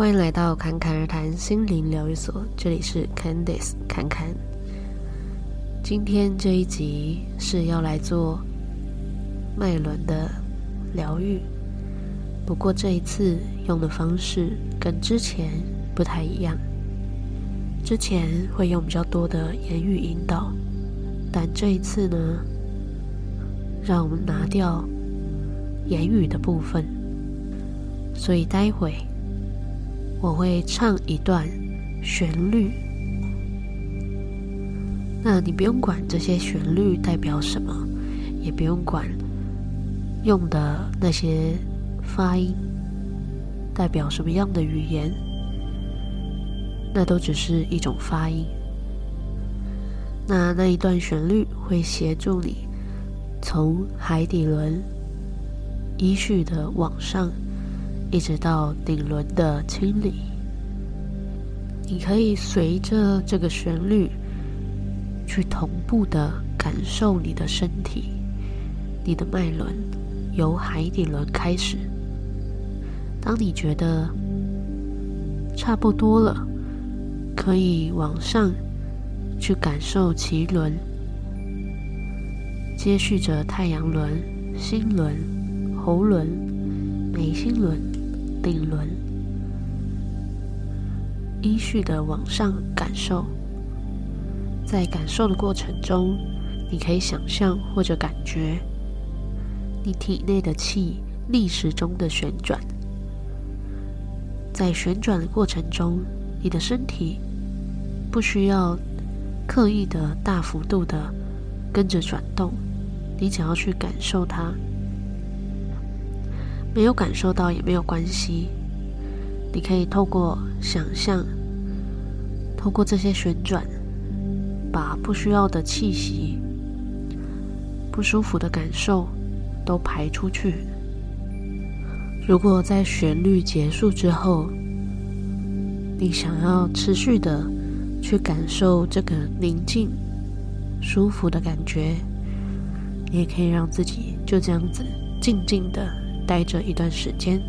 欢迎来到侃侃而谈心灵疗愈所，这里是 Candice 侃侃。今天这一集是要来做脉轮的疗愈，不过这一次用的方式跟之前不太一样。之前会用比较多的言语引导，但这一次呢，让我们拿掉言语的部分，所以待会。我会唱一段旋律，那你不用管这些旋律代表什么，也不用管用的那些发音代表什么样的语言，那都只是一种发音。那那一段旋律会协助你从海底轮依序的往上。一直到顶轮的清理，你可以随着这个旋律去同步的感受你的身体，你的脉轮由海底轮开始。当你觉得差不多了，可以往上去感受脐轮，接续着太阳轮、心轮、喉轮、眉心轮。顶轮，依序的往上感受，在感受的过程中，你可以想象或者感觉你体内的气逆时钟的旋转，在旋转的过程中，你的身体不需要刻意的大幅度的跟着转动，你只要去感受它。没有感受到也没有关系，你可以透过想象，透过这些旋转，把不需要的气息、不舒服的感受都排出去。如果在旋律结束之后，你想要持续的去感受这个宁静、舒服的感觉，你也可以让自己就这样子静静的。待着一段时间，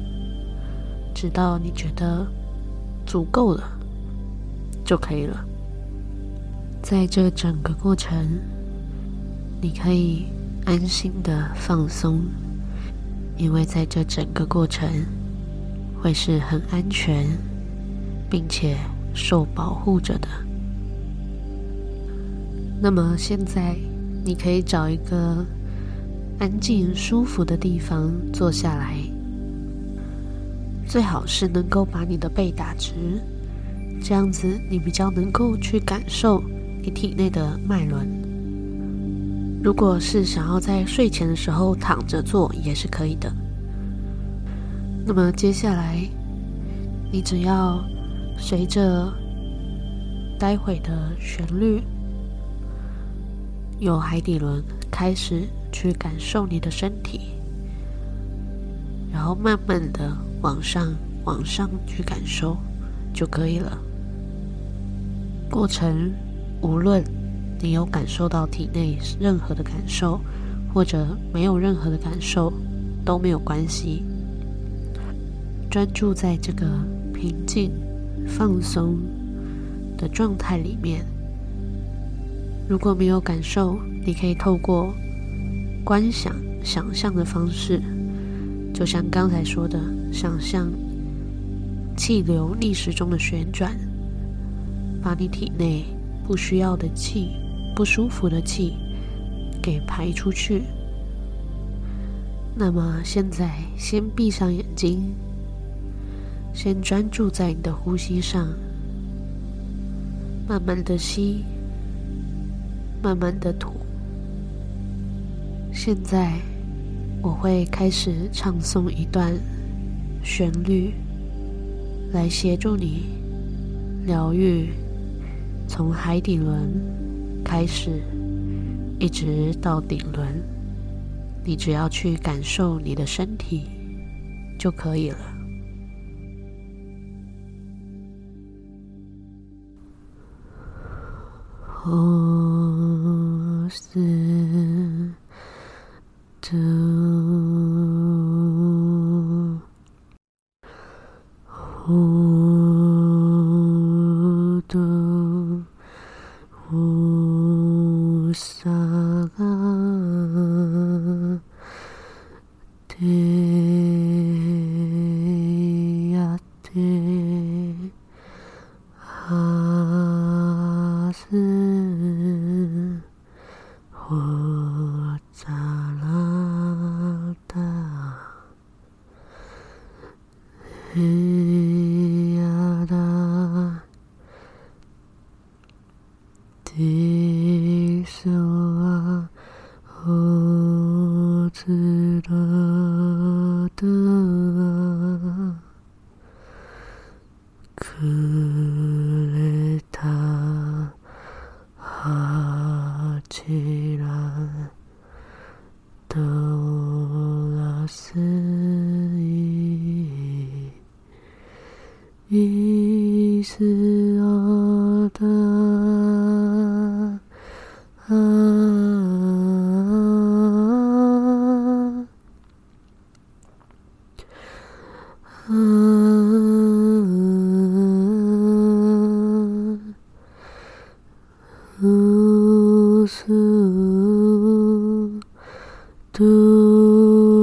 直到你觉得足够了就可以了。在这整个过程，你可以安心的放松，因为在这整个过程会是很安全，并且受保护着的。那么现在，你可以找一个。安静舒服的地方坐下来，最好是能够把你的背打直，这样子你比较能够去感受你体内的脉轮。如果是想要在睡前的时候躺着做也是可以的。那么接下来，你只要随着待会的旋律，有海底轮开始。去感受你的身体，然后慢慢的往上、往上去感受就可以了。过程无论你有感受到体内任何的感受，或者没有任何的感受，都没有关系。专注在这个平静、放松的状态里面。如果没有感受，你可以透过。观想、想象的方式，就像刚才说的，想象气流逆时钟的旋转，把你体内不需要的气、不舒服的气给排出去。那么现在，先闭上眼睛，先专注在你的呼吸上，慢慢的吸，慢慢的吐。现在我会开始唱诵一段旋律，来协助你疗愈，从海底轮开始，一直到顶轮，你只要去感受你的身体就可以了。哦，是。to hold. 无上。起来的拉丝。 두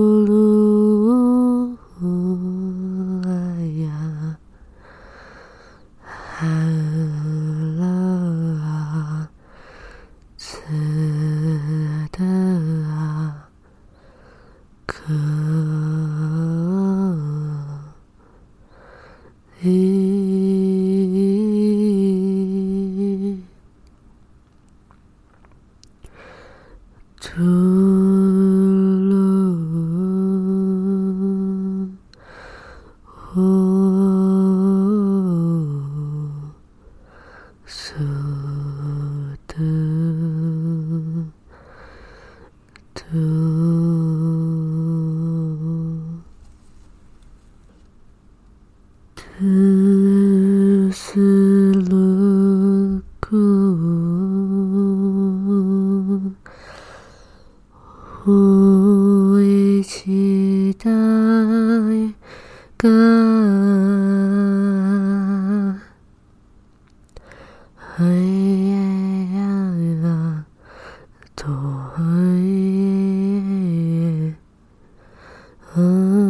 す Hmm.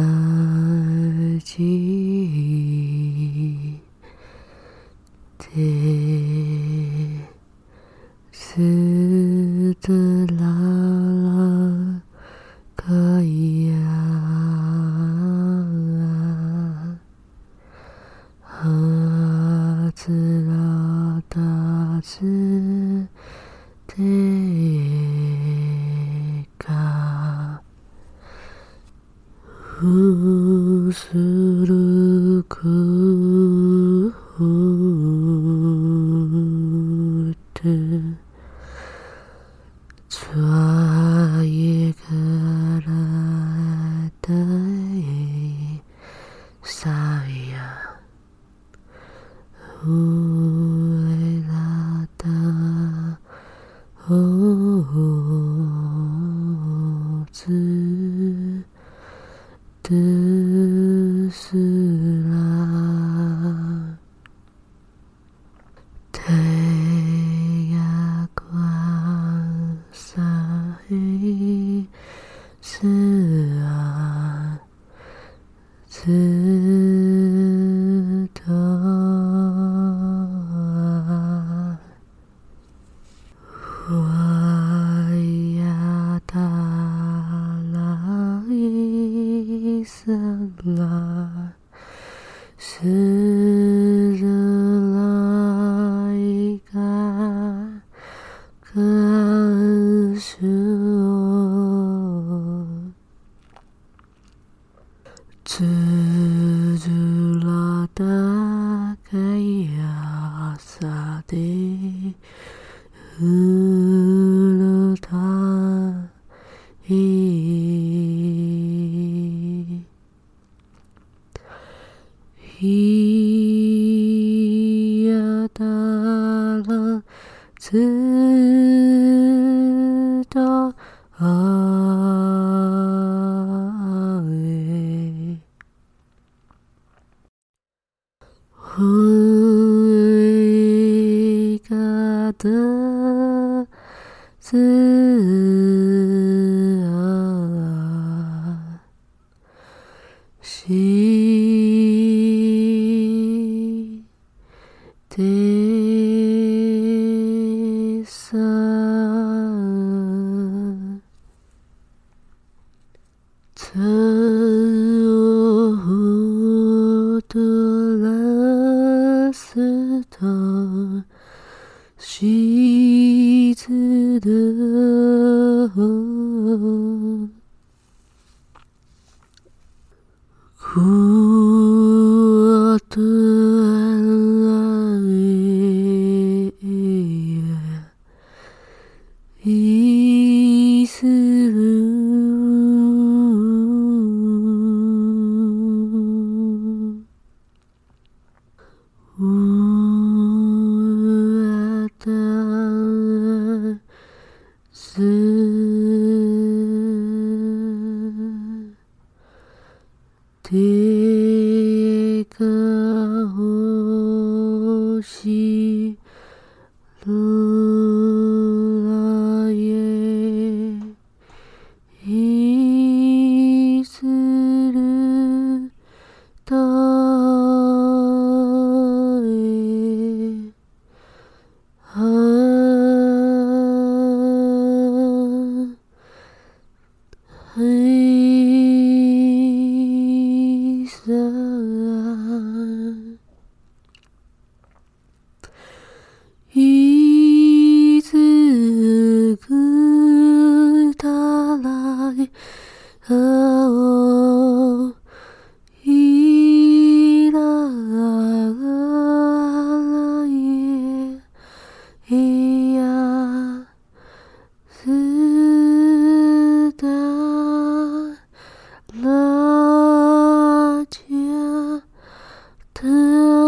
爱情做一个 He, he 呼。此。